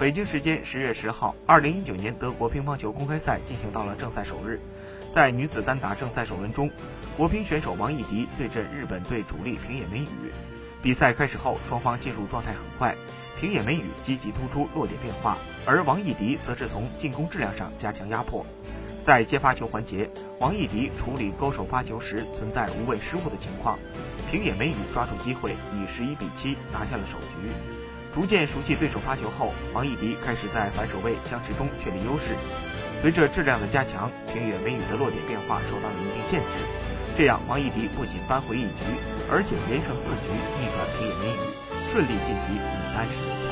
北京时间十月十号，二零一九年德国乒乓球公开赛进行到了正赛首日，在女子单打正赛首轮中，国乒选手王艺迪对阵日本队主力平野美宇。比赛开始后，双方进入状态很快，平野美宇积极突出落点变化，而王艺迪则是从进攻质量上加强压迫。在接发球环节，王艺迪处理勾手发球时存在无谓失误的情况，平野美宇抓住机会以十一比七拿下了首局。逐渐熟悉对手发球后，王艺迪开始在反手位相持中确立优势。随着质量的加强，平野美宇的落点变化受到了一定限制。这样，王艺迪不仅扳回一局，而且连胜四局逆转平野美宇，顺利晋级女单十。